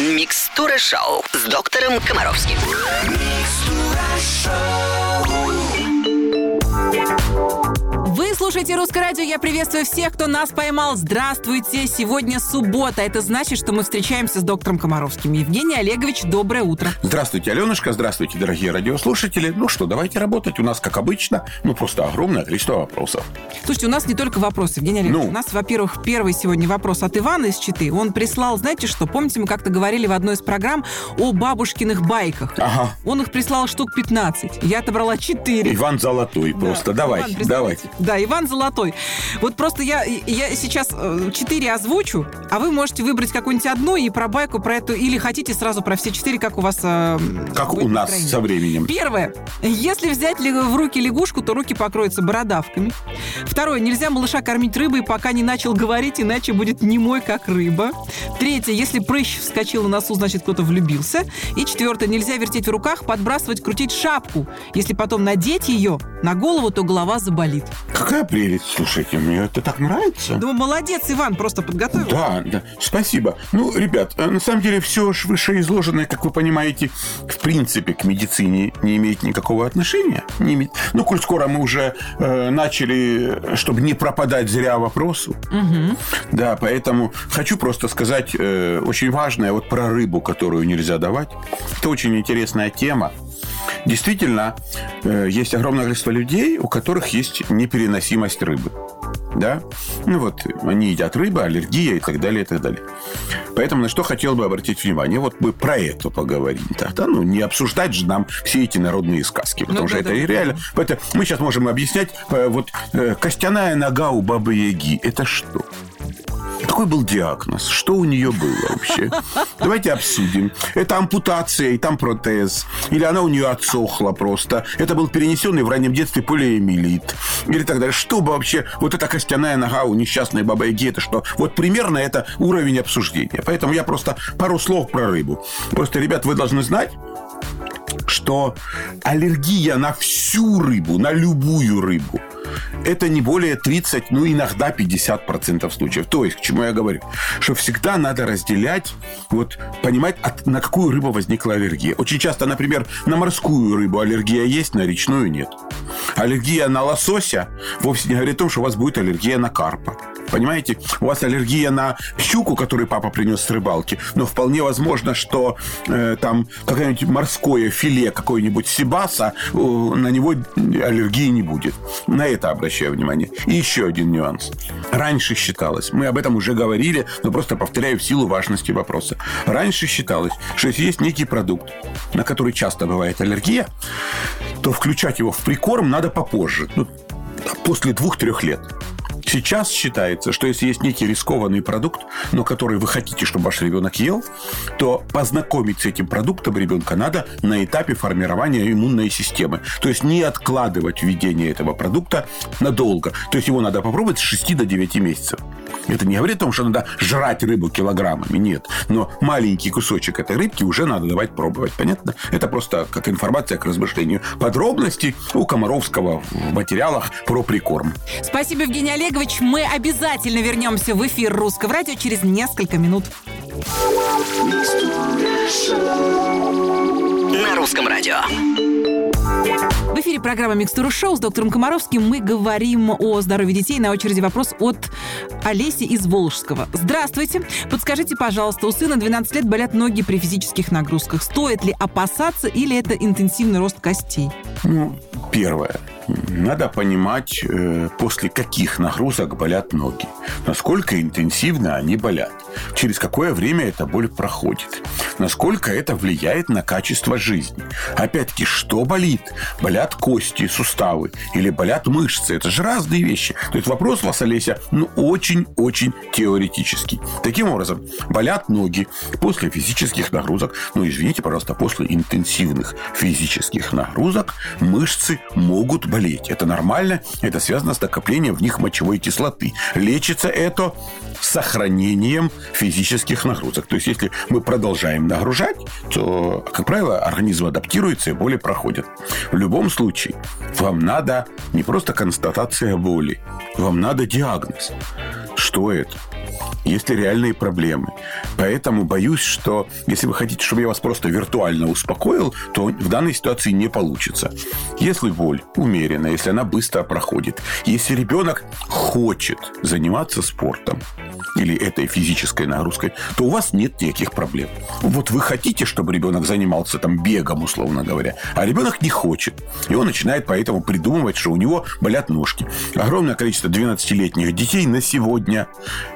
Микстура шоу с доктором Комаровским. Слушаете «Русское радио». Я приветствую всех, кто нас поймал. Здравствуйте. Сегодня суббота. Это значит, что мы встречаемся с доктором Комаровским. Евгений Олегович, доброе утро. Здравствуйте, Аленушка. Здравствуйте, дорогие радиослушатели. Ну что, давайте работать. У нас, как обычно, ну просто огромное количество вопросов. Слушайте, у нас не только вопросы, Евгений Олегович. Ну? У нас, во-первых, первый сегодня вопрос от Ивана из Читы. Он прислал, знаете что, помните, мы как-то говорили в одной из программ о бабушкиных байках. Ага. Он их прислал штук 15. Я отобрала 4. Иван Золотой просто. Да, Давай, Иван, давайте. Да, Иван Золотой. Вот просто я, я сейчас э, четыре озвучу, а вы можете выбрать какую-нибудь одну и про байку, про эту, или хотите сразу про все четыре, как у вас... э, Как у нас настроение. со временем. Первое. Если взять в руки лягушку, то руки покроются бородавками. Второе. Нельзя малыша кормить рыбой, пока не начал говорить, иначе будет немой, как рыба. Третье. Если прыщ вскочил на носу, значит, кто-то влюбился. И четвертое. Нельзя вертеть в руках, подбрасывать, крутить шапку. Если потом надеть ее на голову, то голова заболит. Какая прелесть, слушайте, мне это так нравится. Думаю, молодец, Иван, просто подготовил. Да, да, спасибо. Ну, ребят, э, на самом деле все вышеизложенное, как вы понимаете, в принципе к медицине не имеет никакого отношения. Не имеет. Ну, коль скоро мы уже э, начали, чтобы не пропадать зря вопросу. Да, поэтому хочу просто сказать э, очень важное вот про рыбу, которую нельзя давать. Это очень интересная тема. Действительно, э, есть огромное количество людей, у которых есть непереносимость рыбы. Да? Ну вот, они едят рыбу, аллергия и так далее, и так далее. Поэтому на что хотел бы обратить внимание? Вот мы про это поговорим. Тогда, ну, не обсуждать же нам все эти народные сказки, потому Ну что да, это да, и да. реально. Поэтому мы сейчас можем объяснять, э, вот э, костяная нога у бабы Яги, это что? Какой был диагноз? Что у нее было вообще? Давайте обсудим. Это ампутация, и там протез. Или она у нее отсохла просто. Это был перенесенный в раннем детстве полиэмилит. Или так далее. Что бы вообще... Вот эта костяная нога у несчастной бабы Яги, это что? Вот примерно это уровень обсуждения. Поэтому я просто пару слов про рыбу. Просто, ребят, вы должны знать, что аллергия на всю рыбу, на любую рыбу, это не более 30, ну, иногда 50% случаев. То есть, к чему я говорю? Что всегда надо разделять, вот, понимать, от- на какую рыбу возникла аллергия. Очень часто, например, на морскую рыбу аллергия есть, на речную нет. Аллергия на лосося вовсе не говорит о том, что у вас будет аллергия на карпа. Понимаете? У вас аллергия на щуку, которую папа принес с рыбалки, но вполне возможно, что э, там какое-нибудь морское филе, какой-нибудь сибаса, на него аллергии не будет. На это обращаю внимание. И еще один нюанс. Раньше считалось, мы об этом уже говорили, но просто повторяю в силу важности вопроса. Раньше считалось, что если есть некий продукт, на который часто бывает аллергия, то включать его в прикорм надо попозже, ну, после двух-трех лет. Сейчас считается, что если есть некий рискованный продукт, но который вы хотите, чтобы ваш ребенок ел, то познакомить с этим продуктом ребенка надо на этапе формирования иммунной системы. То есть не откладывать введение этого продукта надолго. То есть его надо попробовать с 6 до 9 месяцев. Это не говорит о том, что надо жрать рыбу килограммами, нет. Но маленький кусочек этой рыбки уже надо давать пробовать, понятно? Это просто как информация к размышлению. Подробности у Комаровского в материалах про прикорм. Спасибо, Евгений Олегович. Мы обязательно вернемся в эфир русского радио через несколько минут. На русском радио. В эфире программа «Микстура шоу» с доктором Комаровским. Мы говорим о здоровье детей. На очереди вопрос от Олеси из Волжского. Здравствуйте. Подскажите, пожалуйста, у сына 12 лет болят ноги при физических нагрузках. Стоит ли опасаться или это интенсивный рост костей? Ну, первое. Надо понимать, э, после каких нагрузок болят ноги. Насколько интенсивно они болят. Через какое время эта боль проходит. Насколько это влияет на качество жизни. Опять-таки, что болит? Болят кости, суставы или болят мышцы. Это же разные вещи. То есть вопрос у вас, Олеся, ну, очень-очень теоретический. Таким образом, болят ноги после физических нагрузок. Ну, извините, пожалуйста, после интенсивных физических нагрузок мышцы могут болеть. Это нормально. Это связано с накоплением в них мочевой кислоты. Лечится это сохранением физических нагрузок. То есть, если мы продолжаем нагружать, то, как правило, организм адаптируется и боли проходят. В любом случае, вам надо не просто констатация боли, вам надо диагноз. Что это? есть ли реальные проблемы. Поэтому боюсь, что если вы хотите, чтобы я вас просто виртуально успокоил, то в данной ситуации не получится. Если боль умеренная, если она быстро проходит, если ребенок хочет заниматься спортом или этой физической нагрузкой, то у вас нет никаких проблем. Вот вы хотите, чтобы ребенок занимался там бегом, условно говоря, а ребенок не хочет. И он начинает поэтому придумывать, что у него болят ножки. Огромное количество 12-летних детей на сегодня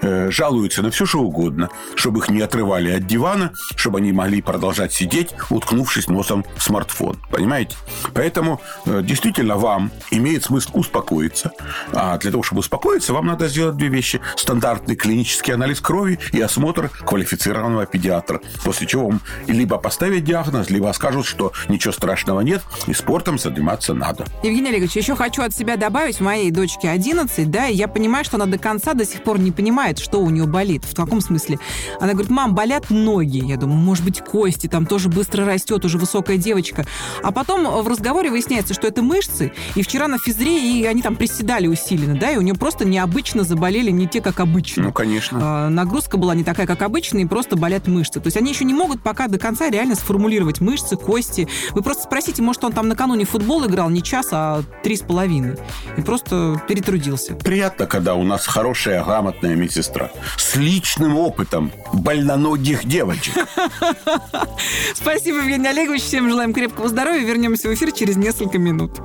э, жалуются на все, что угодно, чтобы их не отрывали от дивана, чтобы они могли продолжать сидеть, уткнувшись носом в смартфон. Понимаете? Поэтому э, действительно вам имеет смысл успокоиться. А для того, чтобы успокоиться, вам надо сделать две вещи. Стандартный клинический анализ крови и осмотр квалифицированного педиатра. После чего вам либо поставят диагноз, либо скажут, что ничего страшного нет, и спортом заниматься надо. Евгений Олегович, еще хочу от себя добавить. Моей дочке 11, да, и я понимаю, что она до конца до сих пор не понимает, что у нее болит. В каком смысле? Она говорит, мам, болят ноги. Я думаю, может быть, кости, там тоже быстро растет, уже высокая девочка. А потом в разговоре выясняется, что это мышцы, и вчера на физре, и они там приседали усиленно, да, и у нее просто необычно заболели не те, как обычно. Ну, конечно. А, нагрузка была не такая, как обычно, и просто болят мышцы. То есть они еще не могут пока до конца реально сформулировать мышцы, кости. Вы просто спросите, может, он там накануне футбол играл не час, а три с половиной. И просто перетрудился. Приятно, когда у нас хорошая, грамотная медсестра с личным опытом больноногих девочек. Спасибо, Евгений Олегович. Всем желаем крепкого здоровья. Вернемся в эфир через несколько минут.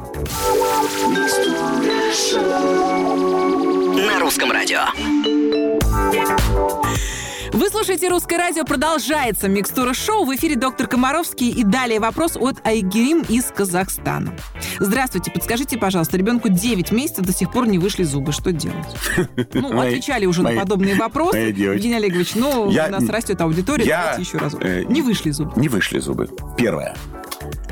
На русском радио. Вы слушаете «Русское радио». Продолжается «Микстура шоу». В эфире доктор Комаровский. И далее вопрос от Айгерим из Казахстана. Здравствуйте. Подскажите, пожалуйста, ребенку 9 месяцев до сих пор не вышли зубы. Что делать? Ну, отвечали уже на подобные вопросы. Евгений Олегович, ну, у нас растет аудитория. Давайте еще раз. э, Не вышли зубы. Не вышли зубы. Первое.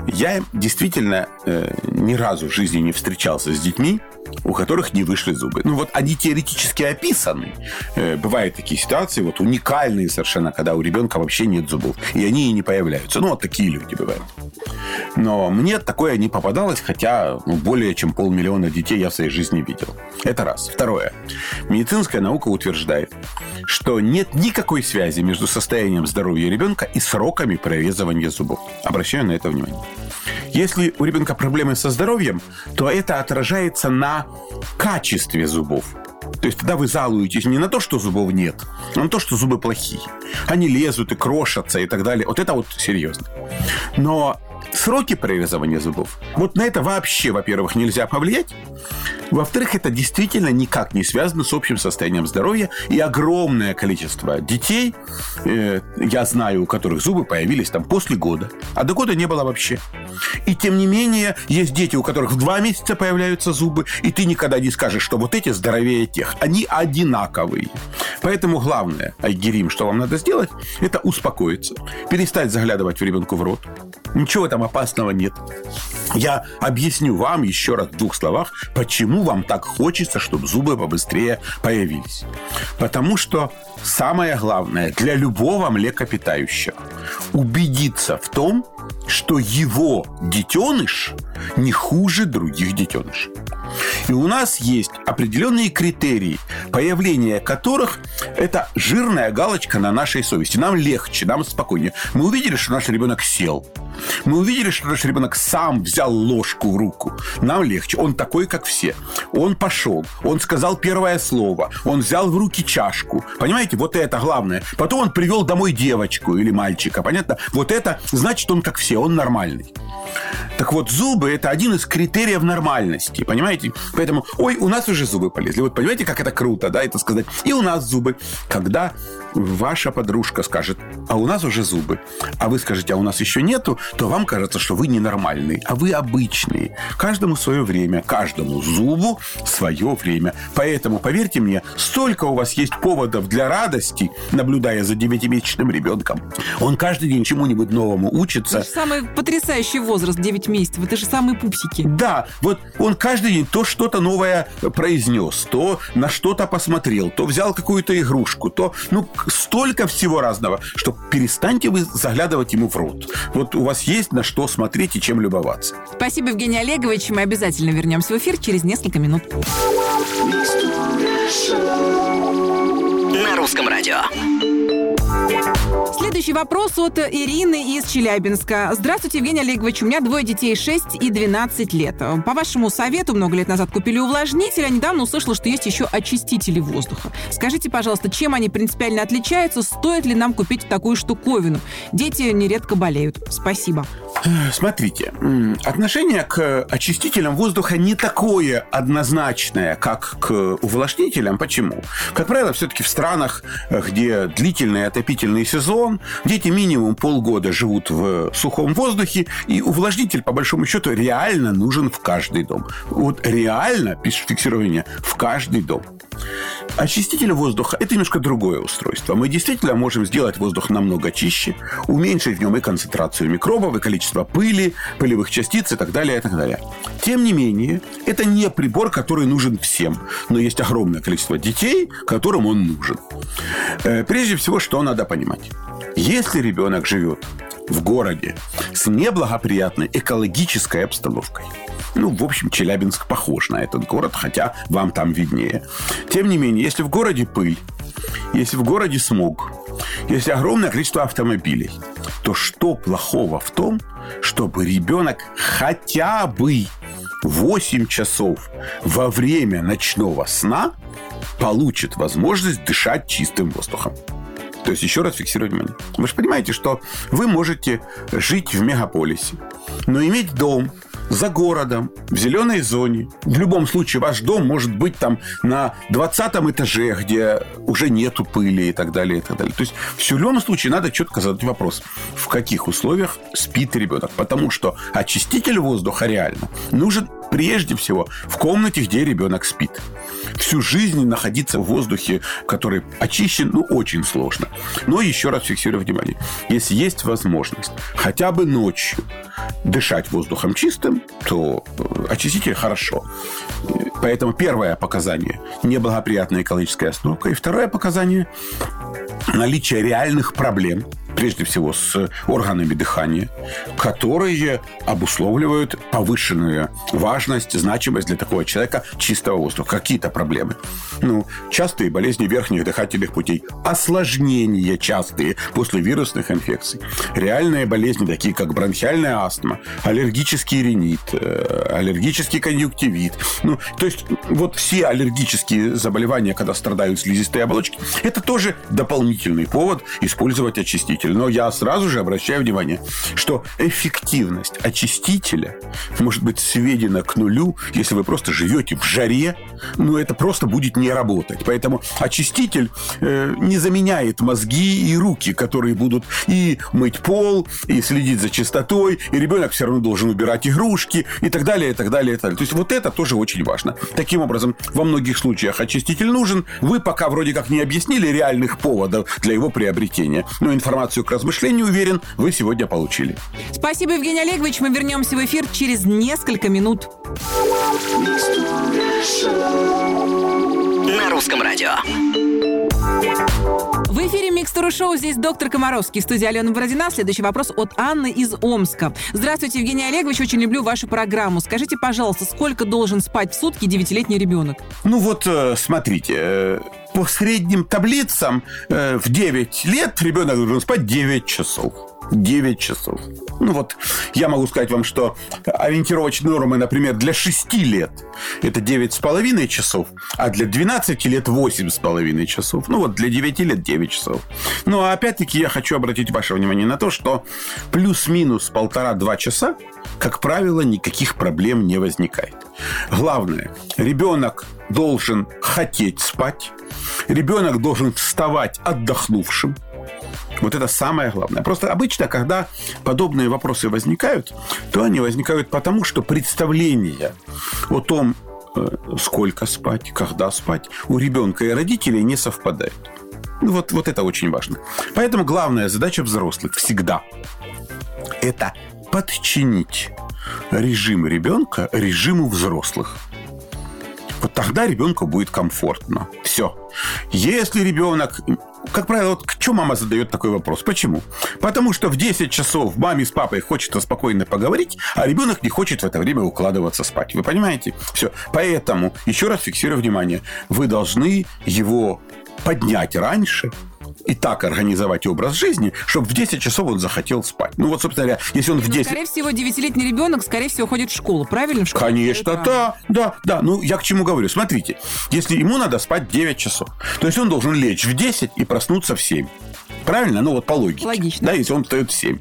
Я действительно э, ни разу в жизни не встречался с детьми, у которых не вышли зубы. Ну вот они теоретически описаны. Э, бывают такие ситуации, вот уникальные совершенно, когда у ребенка вообще нет зубов. И они и не появляются. Ну вот такие люди бывают. Но мне такое не попадалось, хотя ну, более чем полмиллиона детей я в своей жизни видел. Это раз. Второе. Медицинская наука утверждает, что нет никакой связи между состоянием здоровья ребенка и сроками прорезывания зубов. Обращаю на это внимание. Если у ребенка проблемы со здоровьем, то это отражается на качестве зубов. То есть тогда вы жалуетесь не на то, что зубов нет, а на то, что зубы плохие. Они лезут и крошатся и так далее. Вот это вот серьезно. Но сроки прорезывания зубов, вот на это вообще, во-первых, нельзя повлиять. Во-вторых, это действительно никак не связано с общим состоянием здоровья. И огромное количество детей, э, я знаю, у которых зубы появились там после года, а до года не было вообще. И тем не менее, есть дети, у которых в два месяца появляются зубы, и ты никогда не скажешь, что вот эти здоровее тех. Они одинаковые. Поэтому главное, Айгерим, что вам надо сделать, это успокоиться, перестать заглядывать в ребенку в рот. Ничего там опасного нет. Я объясню вам еще раз в двух словах, почему вам так хочется, чтобы зубы побыстрее появились. Потому что самое главное для любого млекопитающего убедиться в том, что его детеныш не хуже других детенышей. И у нас есть определенные критерии, появление которых это жирная галочка на нашей совести. Нам легче, нам спокойнее. Мы увидели, что наш ребенок сел. Мы увидели, что наш ребенок сам взял ложку в руку. Нам легче. Он такой, как все. Он пошел. Он сказал первое слово. Он взял в руки чашку. Понимаете, вот это главное. Потом он привел домой девочку или мальчика. Понятно? Вот это значит, он как все. Он нормальный. Так вот, зубы – это один из критериев нормальности, понимаете? Поэтому, ой, у нас уже зубы полезли. Вот понимаете, как это круто, да, это сказать. И у нас зубы. Когда ваша подружка скажет, а у нас уже зубы, а вы скажете, а у нас еще нету, то вам кажется, что вы ненормальный, а вы обычный. Каждому свое время, каждому зубу свое время. Поэтому, поверьте мне, столько у вас есть поводов для радости, наблюдая за девятимесячным ребенком. Он каждый день чему-нибудь новому учится. Же самый потрясающий возраст, 9 месяцев. Это же самые пупсики. Да, вот он каждый день то что-то новое произнес, то на что-то посмотрел, то взял какую-то игрушку, то, ну, столько всего разного, что перестаньте вы заглядывать ему в рот. Вот у вас есть на что смотреть и чем любоваться. Спасибо, Евгений Олегович. Мы обязательно вернемся в эфир через несколько минут. На русском радио. Следующий вопрос от Ирины из Челябинска. Здравствуйте, Евгений Олегович. У меня двое детей 6 и 12 лет. По вашему совету, много лет назад купили увлажнитель, а недавно услышала, что есть еще очистители воздуха. Скажите, пожалуйста, чем они принципиально отличаются? Стоит ли нам купить такую штуковину? Дети нередко болеют. Спасибо. Смотрите, отношение к очистителям воздуха не такое однозначное, как к увлажнителям. Почему? Как правило, все-таки в странах, где длительный отопительный сезон, дети минимум полгода живут в сухом воздухе, и увлажнитель, по большому счету, реально нужен в каждый дом. Вот реально, пишет фиксирование, в каждый дом. Очиститель воздуха – это немножко другое устройство. Мы действительно можем сделать воздух намного чище, уменьшить в нем и концентрацию микробов, и количество пыли, пылевых частиц и так далее, и так далее. Тем не менее, это не прибор, который нужен всем. Но есть огромное количество детей, которым он нужен. Э, прежде всего, что надо понимать? Если ребенок живет в городе с неблагоприятной экологической обстановкой. Ну, в общем, Челябинск похож на этот город, хотя вам там виднее. Тем не менее, если в городе пыль, если в городе смог, если огромное количество автомобилей, то что плохого в том, чтобы ребенок хотя бы 8 часов во время ночного сна получит возможность дышать чистым воздухом? То есть, еще раз фиксирую внимание. Вы же понимаете, что вы можете жить в мегаполисе, но иметь дом за городом, в зеленой зоне. В любом случае, ваш дом может быть там на 20 этаже, где уже нету пыли и так далее, и так далее. То есть, в любом случае, надо четко задать вопрос, в каких условиях спит ребенок. Потому что очиститель воздуха реально нужен прежде всего в комнате, где ребенок спит. Всю жизнь находиться в воздухе, который очищен, ну, очень сложно. Но еще раз фиксирую внимание. Если есть возможность хотя бы ночью дышать воздухом чистым, то э, очиститель хорошо. Поэтому первое показание – неблагоприятная экологическая обстановка. И второе показание – наличие реальных проблем – прежде всего с органами дыхания, которые обусловливают повышенную важность, значимость для такого человека чистого воздуха. Какие-то проблемы. Ну, частые болезни верхних дыхательных путей, осложнения частые после вирусных инфекций, реальные болезни, такие как бронхиальная астма, аллергический ринит, э, аллергический конъюнктивит. Ну, то есть вот все аллергические заболевания, когда страдают слизистые оболочки, это тоже дополнительный повод использовать очиститель очиститель. Но я сразу же обращаю внимание, что эффективность очистителя может быть сведена к нулю, если вы просто живете в жаре, но это просто будет не работать. Поэтому очиститель э, не заменяет мозги и руки, которые будут и мыть пол, и следить за чистотой, и ребенок все равно должен убирать игрушки, и так далее, и так далее, и так далее. То есть вот это тоже очень важно. Таким образом, во многих случаях очиститель нужен. Вы пока вроде как не объяснили реальных поводов для его приобретения, но информацию информацию к размышлению, уверен, вы сегодня получили. Спасибо, Евгений Олегович. Мы вернемся в эфир через несколько минут. На русском радио. В эфире Микстура Шоу. Здесь доктор Комаровский. Студия Алена Бородина. Следующий вопрос от Анны из Омска. Здравствуйте, Евгений Олегович. Очень люблю вашу программу. Скажите, пожалуйста, сколько должен спать в сутки девятилетний ребенок? Ну вот, э, смотрите, э, по средним таблицам э, в 9 лет ребенок должен спать 9 часов. 9 часов. Ну вот, я могу сказать вам, что ориентировочные нормы, например, для 6 лет это 9,5 часов, а для 12 лет 8,5 часов. Ну вот, для 9 лет 9 часов. Ну, а опять-таки я хочу обратить ваше внимание на то, что плюс-минус полтора-два часа, как правило, никаких проблем не возникает. Главное, ребенок должен хотеть спать, ребенок должен вставать отдохнувшим, вот это самое главное. Просто обычно, когда подобные вопросы возникают, то они возникают потому, что представление о том, э, сколько спать, когда спать, у ребенка и родителей не совпадает. Ну, вот, вот это очень важно. Поэтому главная задача взрослых всегда – это подчинить режим ребенка режиму взрослых. Вот тогда ребенку будет комфортно. Все. Если ребенок как правило, вот к чему мама задает такой вопрос? Почему? Потому что в 10 часов маме с папой хочется спокойно поговорить, а ребенок не хочет в это время укладываться спать. Вы понимаете? Все. Поэтому, еще раз фиксирую внимание, вы должны его поднять раньше, и так организовать образ жизни, чтобы в 10 часов он захотел спать. Ну вот, собственно говоря, если он в Ну, 10... скорее всего, девятилетний ребенок, скорее всего, ходит в школу, правильно? В школу Конечно, рано. да, да, да. Ну, я к чему говорю? Смотрите, если ему надо спать 9 часов, то есть он должен лечь в 10 и проснуться в 7. Правильно? Ну, вот по логике. Логично. Да, если он встает в 7.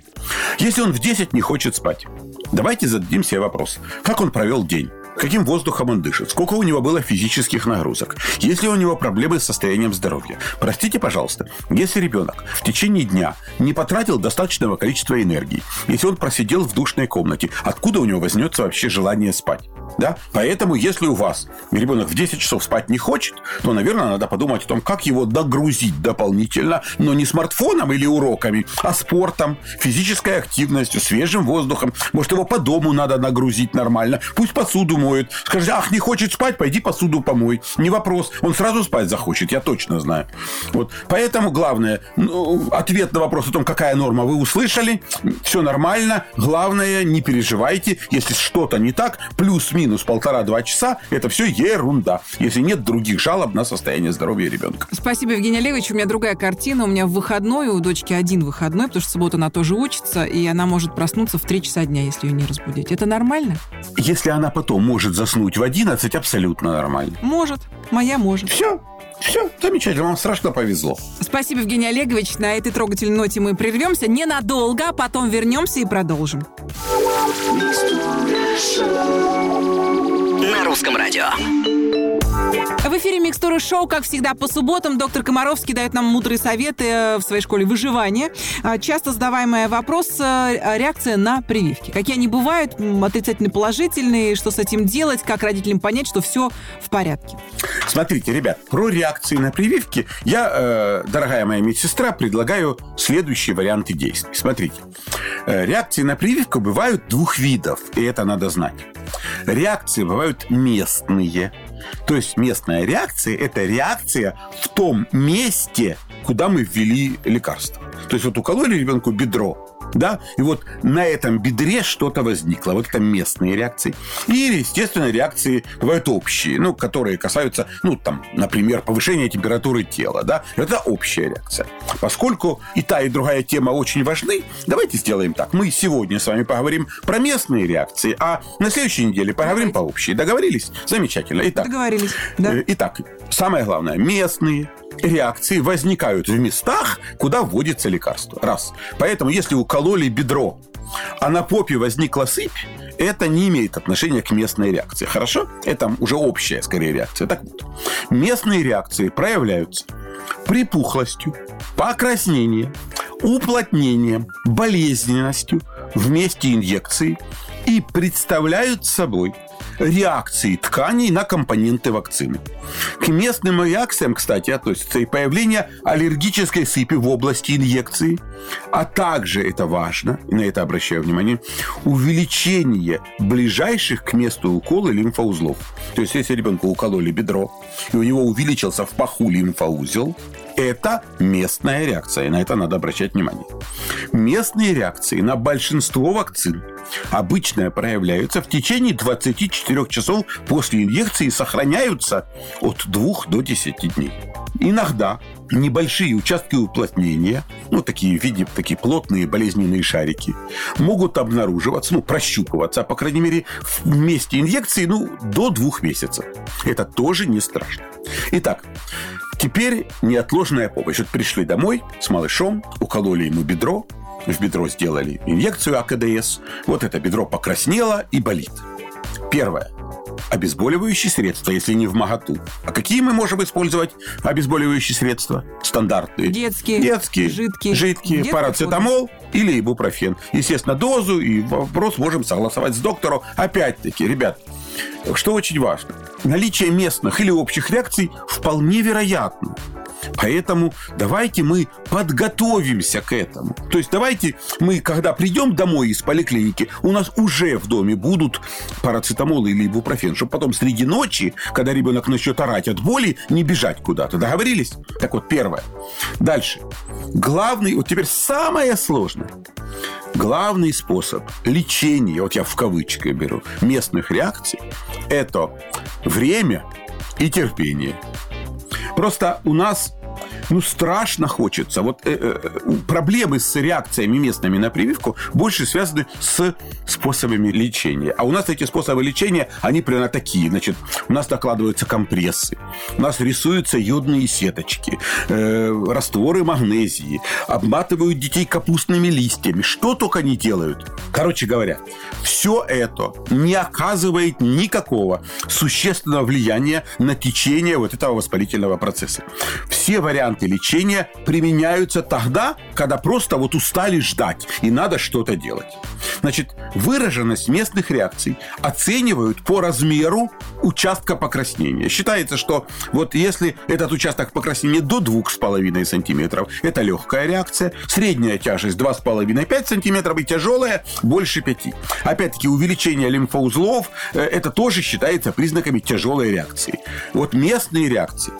Если он в 10 не хочет спать, давайте зададим себе вопрос. Как он провел день? Каким воздухом он дышит? Сколько у него было физических нагрузок? Есть ли у него проблемы с состоянием здоровья? Простите, пожалуйста, если ребенок в течение дня не потратил достаточного количества энергии, если он просидел в душной комнате, откуда у него возьмется вообще желание спать? Да? Поэтому, если у вас ребенок в 10 часов спать не хочет, то, наверное, надо подумать о том, как его нагрузить дополнительно, но не смартфоном или уроками, а спортом, физической активностью, свежим воздухом. Может, его по дому надо нагрузить нормально. Пусть посуду моет. Скажи, ах, не хочет спать, пойди посуду помой. Не вопрос. Он сразу спать захочет, я точно знаю. Вот. Поэтому главное, ну, ответ на вопрос о том, какая норма вы услышали, все нормально. Главное, не переживайте, если что-то не так, плюс-минус полтора-два часа, это все ерунда, если нет других жалоб на состояние здоровья ребенка. Спасибо, Евгений Олегович. У меня другая картина. У меня в выходной, у дочки один выходной, потому что в субботу она тоже учится, и она может проснуться в 3 часа дня, если ее не разбудить. Это нормально? Если она потом может заснуть в 11, абсолютно нормально. Может. Моя может. Все, все, замечательно, вам страшно повезло. Спасибо, Евгений Олегович. На этой трогательной ноте мы прервемся ненадолго, а потом вернемся и продолжим. На русском радио. В эфире Микстуры Шоу, как всегда, по субботам. Доктор Комаровский дает нам мудрые советы э, в своей школе выживания. А, Часто задаваемый вопрос э, – реакция на прививки. Какие они бывают, отрицательные, положительные, что с этим делать, как родителям понять, что все в порядке. Смотрите, ребят, про реакции на прививки я, э, дорогая моя медсестра, предлагаю следующие варианты действий. Смотрите, реакции на прививку бывают двух видов, и это надо знать. Реакции бывают местные. То есть местная реакция – это реакция в том месте, куда мы ввели лекарство. То есть вот укололи ребенку бедро, да, и вот на этом бедре что-то возникло. Вот это местные реакции. Или, естественно, реакции бывают общие, ну, которые касаются, ну, там, например, повышения температуры тела, да, это общая реакция. Поскольку и та, и другая тема очень важны, давайте сделаем так. Мы сегодня с вами поговорим про местные реакции, а на следующей неделе поговорим по общей. Договорились? Замечательно. Итак, Договорились. Да. Э, Итак, самое главное, местные реакции возникают в местах, куда вводится лекарство. Раз. Поэтому, если укололи бедро, а на попе возникла сыпь, это не имеет отношения к местной реакции. Хорошо? Это уже общая, скорее, реакция. Так вот, местные реакции проявляются припухлостью, покраснением, уплотнением, болезненностью в месте инъекции и представляют собой реакции тканей на компоненты вакцины. К местным реакциям, кстати, относится и появление аллергической сыпи в области инъекции, а также, это важно, и на это обращаю внимание, увеличение ближайших к месту укола лимфоузлов. То есть, если ребенку укололи бедро, и у него увеличился в паху лимфоузел, это местная реакция, и на это надо обращать внимание. Местные реакции на большинство вакцин обычно проявляются в течение 24 часов после инъекции и сохраняются от 2 до 10 дней. Иногда небольшие участки уплотнения, ну, такие в виде, такие плотные болезненные шарики, могут обнаруживаться, ну, прощупываться, по крайней мере, в месте инъекции, ну, до двух месяцев. Это тоже не страшно. Итак, теперь неотложная помощь. Вот пришли домой с малышом, укололи ему бедро, в бедро сделали инъекцию АКДС. Вот это бедро покраснело и болит. Первое. Обезболивающие средства, если не в магату. А какие мы можем использовать обезболивающие средства? Стандартные. Детские, Детские. жидкие. Жидкие. Детские Парацетамол или ибупрофен. Естественно, дозу и вопрос можем согласовать с доктором. Опять-таки, ребят, что очень важно. Наличие местных или общих реакций вполне вероятно. Поэтому давайте мы подготовимся к этому. То есть давайте мы, когда придем домой из поликлиники, у нас уже в доме будут парацетамол или ибупрофен, чтобы потом среди ночи, когда ребенок начнет орать от боли, не бежать куда-то. Договорились? Так вот, первое. Дальше. Главный, вот теперь самое сложное. Главный способ лечения, вот я в кавычки беру, местных реакций, это время и терпение. Просто у нас ну, страшно хочется. Вот э, э, проблемы с реакциями местными на прививку больше связаны с способами лечения. А у нас эти способы лечения, они примерно такие. Значит, у нас накладываются компрессы, у нас рисуются йодные сеточки, э, растворы магнезии, обматывают детей капустными листьями. Что только не делают. Короче говоря, все это не оказывает никакого существенного влияния на течение вот этого воспалительного процесса. Все варианты лечения применяются тогда, когда просто вот устали ждать и надо что-то делать. Значит, выраженность местных реакций оценивают по размеру участка покраснения. Считается, что вот если этот участок покраснения до 2,5 сантиметров, это легкая реакция, средняя тяжесть 2,5-5 сантиметров и тяжелая больше 5. Опять-таки, увеличение лимфоузлов, э, это тоже считается признаками тяжелой реакции. Вот местные реакции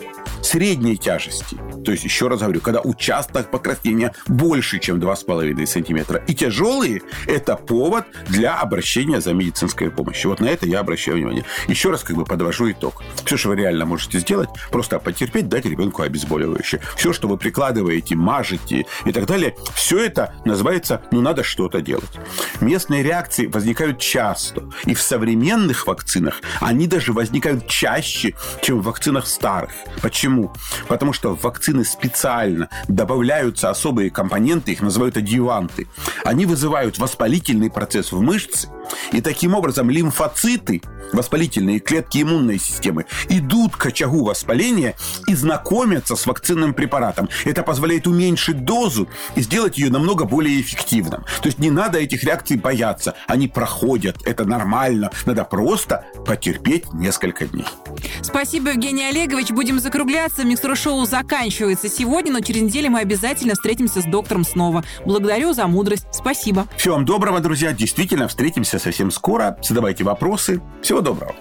средней тяжести, то есть, еще раз говорю, когда участок покраснения больше, чем 2,5 сантиметра, и тяжелые, это повод для обращения за медицинской помощью. Вот на это я обращаю внимание. Еще раз как бы подвожу итог. Все, что вы реально можете сделать, просто потерпеть, дать ребенку обезболивающее. Все, что вы прикладываете, мажете и так далее, все это называется, ну, надо что-то делать. Местные реакции возникают часто. И в современных вакцинах они даже возникают чаще, чем в вакцинах старых. Почему? Потому что в вакцины специально добавляются особые компоненты, их называют адъюванты. Они вызывают воспалительный процесс в мышце, и таким образом лимфоциты, воспалительные клетки иммунной системы, идут к очагу воспаления и знакомятся с вакцинным препаратом. Это позволяет уменьшить дозу и сделать ее намного более эффективным. То есть не надо этих реакций бояться. Они проходят, это нормально. Надо просто потерпеть несколько дней. Спасибо, Евгений Олегович. Будем закругляться. Микстура шоу заканчивается сегодня, но через неделю мы обязательно встретимся с доктором снова. Благодарю за мудрость. Спасибо. Всего вам доброго, друзья. Действительно, встретимся совсем скоро. Задавайте вопросы. Всего доброго.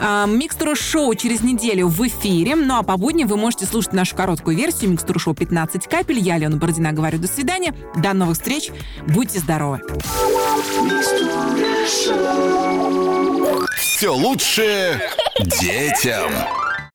А, Микстура шоу через неделю в эфире. Ну а по будням вы можете слушать нашу короткую версию Микстура шоу 15 капель. Я, Алена Бородина, говорю до свидания. До новых встреч. Будьте здоровы. Все лучше детям.